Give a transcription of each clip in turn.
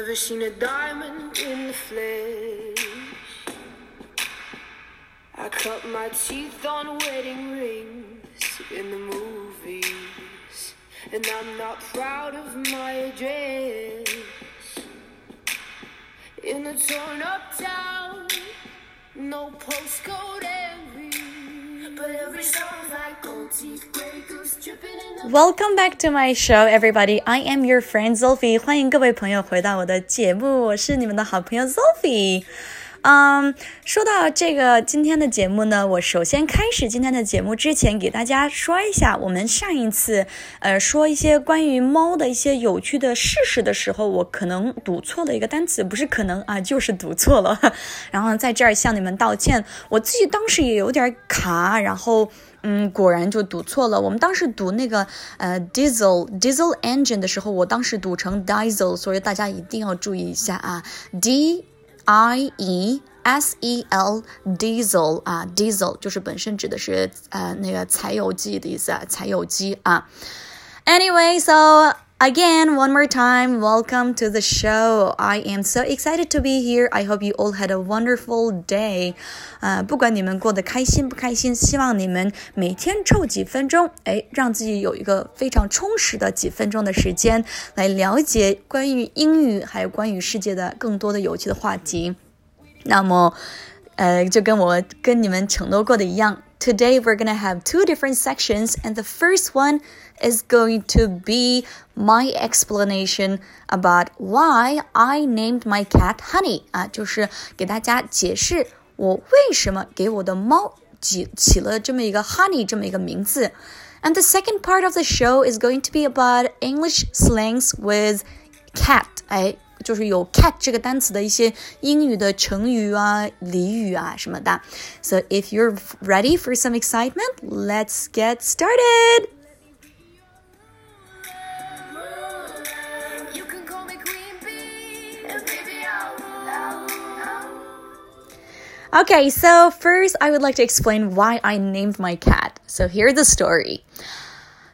Never seen a diamond in the flesh. I cut my teeth on wedding rings in the movies, and I'm not proud of my address. In a torn up town, no postcode Welcome back to my show, everybody. I am your friend Sophie. 欢迎各位朋友回到我的节目，我是你们的好朋友 Sophie。 嗯，说到这个今天的节目呢，我首先开始今天的节目之前，给大家说一下，我们上一次呃说一些关于猫的一些有趣的事实的时候，我可能读错了一个单词，不是可能啊，就是读错了。然后在这儿向你们道歉，我自己当时也有点卡，然后。嗯，果然就读错了。我们当时读那个呃 diesel diesel engine 的时候，我当时读成 diesel，所以大家一定要注意一下啊，d i e s e l diesel 啊，diesel 就是本身指的是呃那个柴油机的意思啊，柴油机啊。Anyway，so Again, one more time, welcome to the show. I am so excited to be here. I hope you all had a wonderful day. 呃，不管你们过得开心不开心，希望你们每天抽几分钟，哎，让自己有一个非常充实的几分钟的时间，来了解关于英语还有关于世界的更多的有趣的话题。那么，呃，就跟我跟你们承诺过的一样。Today we're gonna have two different sections, and the first one is going to be my explanation about why I named my cat Honey 啊，就是给大家解释我为什么给我的猫起起了这么一个 Honey 这么一个名字。And the second part of the show is going to be about English slangs with cat，哎。 就是有 cat 这个单词的一些英语的成语啊、俚语啊什么的。So if you're ready for some excitement, let's get started. You can call me Queen Bee, and baby I'll, I'll, Okay, so first I would like to explain why I named my cat. So here's the story.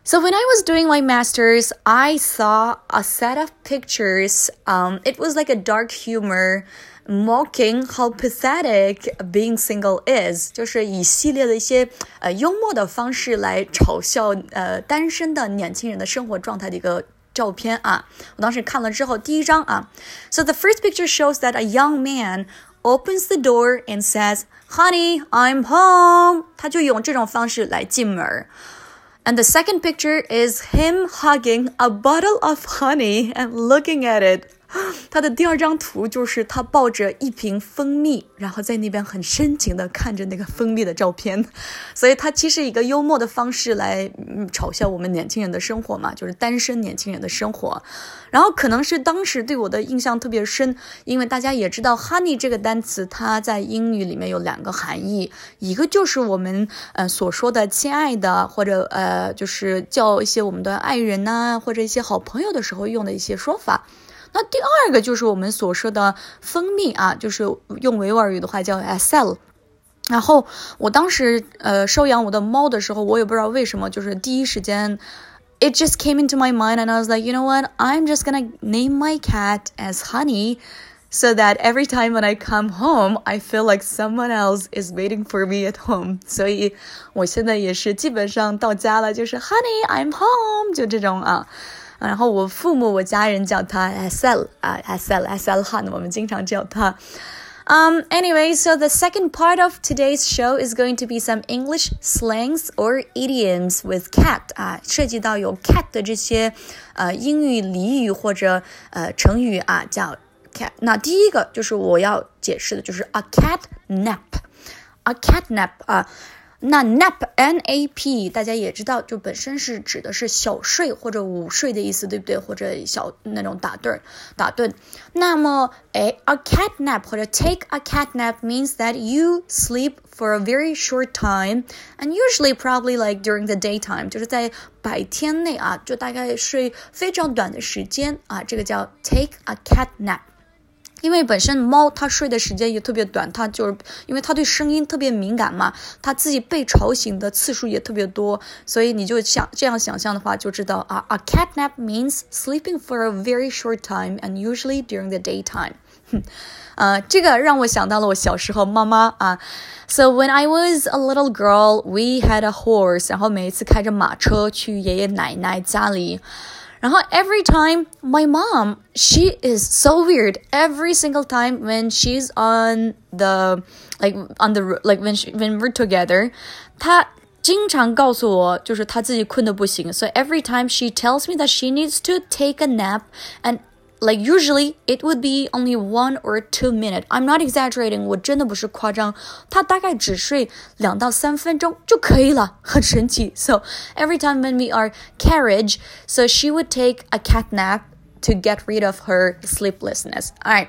So when I was doing my master's, I saw a set of pictures. Um, it was like a dark humor, mocking how pathetic being single is，就是以系列的一些呃幽默的方式来嘲笑呃单身的年轻人的生活状态的一个。照片啊，我当时看了之后，第一张啊，So the first picture shows that a young man opens the door and says, "Honey, I'm home." 他就用这种方式来进门。 And the second picture is him hugging a bottle of honey and looking at it 他的第二张图就是他抱着一瓶蜂蜜，然后在那边很深情的看着那个蜂蜜的照片，所以他其实一个幽默的方式来嘲笑我们年轻人的生活嘛，就是单身年轻人的生活。然后可能是当时对我的印象特别深，因为大家也知道 “honey” 这个单词，它在英语里面有两个含义，一个就是我们呃所说的亲爱的，或者呃就是叫一些我们的爱人呐，或者一些好朋友的时候用的一些说法。那第二个就是我们所说的蜂蜜啊，就是用维吾尔语的话叫 asal。然后我当时呃收养我的猫的时候，我也不知道为什么，就是第一时间，it just came into my mind and I was like, you know what, I'm just gonna name my cat as Honey. So that every time when I come home, I feel like someone else is waiting for me at home. 所以我现在也是基本上到家了，就是 Honey, I'm home，就这种啊。 然后我父母、我家人叫他 Asel 啊，Asel Asel Han，我们经常叫他。Um, anyway, so the second part of today's show is going to be some English slangs or idioms with cat 啊，涉及到有 cat 的这些呃英语俚语或者呃成语啊，叫 cat。那第一个就是我要解释的，就是 a cat nap，a cat nap 啊。 那 nap n a p 大家也知道，就本身是指的是小睡或者午睡的意思，对不对？或者小那种打盹儿、打盹。那么，哎，a cat nap 或者 take a cat nap means that you sleep for a very short time and usually probably like during the daytime，就是在白天内啊，就大概睡非常短的时间啊，这个叫 take a cat nap。 因为本身猫它睡的时间也特别短，它就是因为它对声音特别敏感嘛，它自己被吵醒的次数也特别多，所以你就想这样想象的话，就知道啊，a cat nap means sleeping for a very short time and usually during the daytime。呃，这个让我想到了我小时候妈妈啊。So when I was a little girl, we had a horse，然后每一次开着马车去爷爷奶奶家里。然后 every time my mom, she is so weird. Every single time when she's on the like on the like when she, when we're together, 她经常告诉我，就是她自己困得不行。So every time she tells me that she needs to take a nap and like usually it would be only one or two minute. I'm not exaggerating，我真的不是夸张，他大概只睡两到三分钟就可以了，很神奇。So every time when we are carriage, so she would take a cat nap to get rid of her sleeplessness. All right.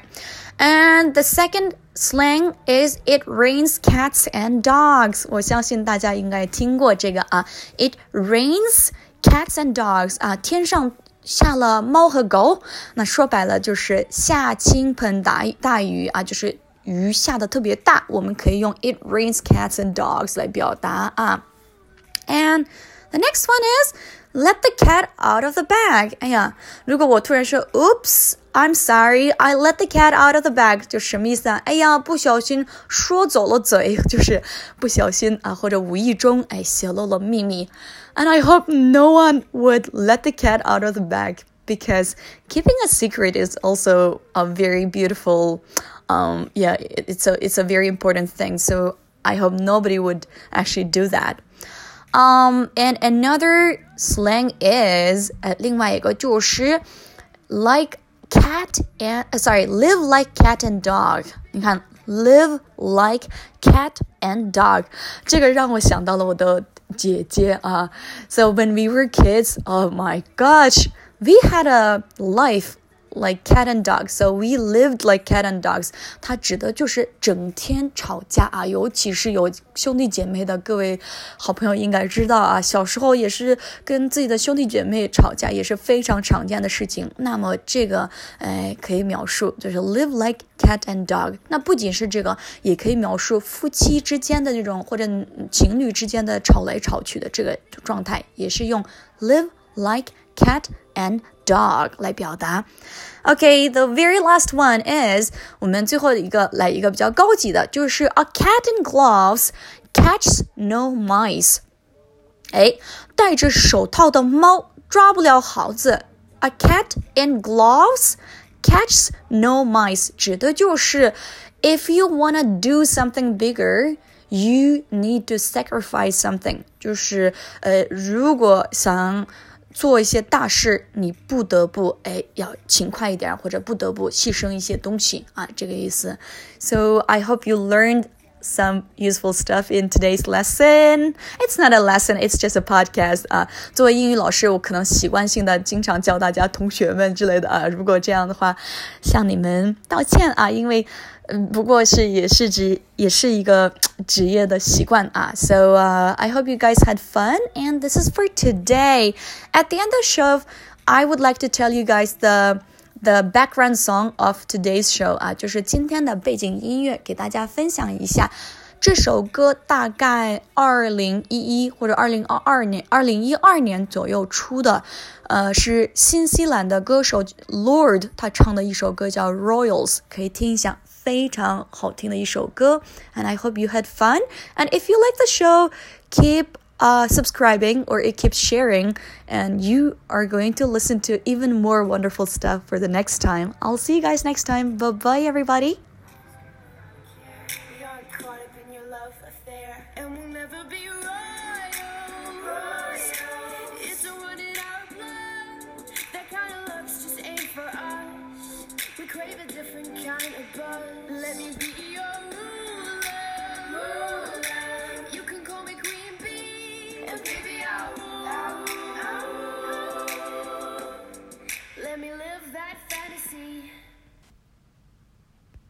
And the second slang is it rains cats and dogs. 我相信大家应该听过这个啊。It rains cats and dogs 啊，天上 下了猫和狗，那说白了就是下倾盆大大雨啊，就是雨下的特别大。我们可以用 "It rains cats and dogs" 来表达啊。And the next one is "Let the cat out of the bag." 哎呀，如果我突然说 "Oops." I'm sorry, I let the cat out of the bag，就什么意思啊？哎呀，不小心说走了嘴，就是不小心啊，或者无意中哎泄露了秘密。And I hope no one would let the cat out of the bag because keeping a secret is also a very beautiful, um, yeah, it's a it's a very important thing. So I hope nobody would actually do that. Um, and another slang is 呃，另外一个就是 like cat and uh, sorry, live like cat and dog. 你看，live like cat and dog，这个让我想到了我的姐姐啊。So when we were kids, oh my gosh, we had a life like cat and dog, so we lived like cat and dogs。它指的就是整天吵架啊，尤其是有兄弟姐妹的各位好朋友应该知道啊，小时候也是跟自己的兄弟姐妹吵架，也是非常常见的事情。那么这个哎可以描述就是 live like cat and dog。那不仅是这个，也可以描述夫妻之间的这种或者情侣之间的吵来吵去的这个状态，也是用 live like cat and dog 来表达。Okay, the very last one is 我们最后一个来一个比较高级的，就是 a cat in gloves catches no mice。哎，戴着手套的猫抓不了耗子。A cat in gloves catches no mice，指的就是 if you wanna do something bigger。You need to sacrifice something，就是呃，如果想 做一些大事，你不得不哎要勤快一点，或者不得不牺牲一些东西啊，这个意思。So I hope you learned some useful stuff in today's lesson. It's not a lesson, it's just a podcast 啊。作为英语老师，我可能习惯性的经常教大家同学们之类的啊。如果这样的话，向你们道歉啊，因为。嗯，不过是也是职也是一个职业的习惯啊。So uh, I hope you guys had fun, and this is for today. At the end of show, I would like to tell you guys the the background song of today's show 啊，就是今天的背景音乐，给大家分享一下。这首歌大概二零一一或者二零二二年、二零一二年左右出的，呃，是新西兰的歌手 Lord 他唱的一首歌叫 Royals，可以听一下。非常好听的一首歌，and I hope you had fun. And if you like the show, keep uh, subscribing or it keeps sharing, and you are going to listen to even more wonderful stuff for the next time. I'll see you guys next time. Bye bye, everybody. Let me be.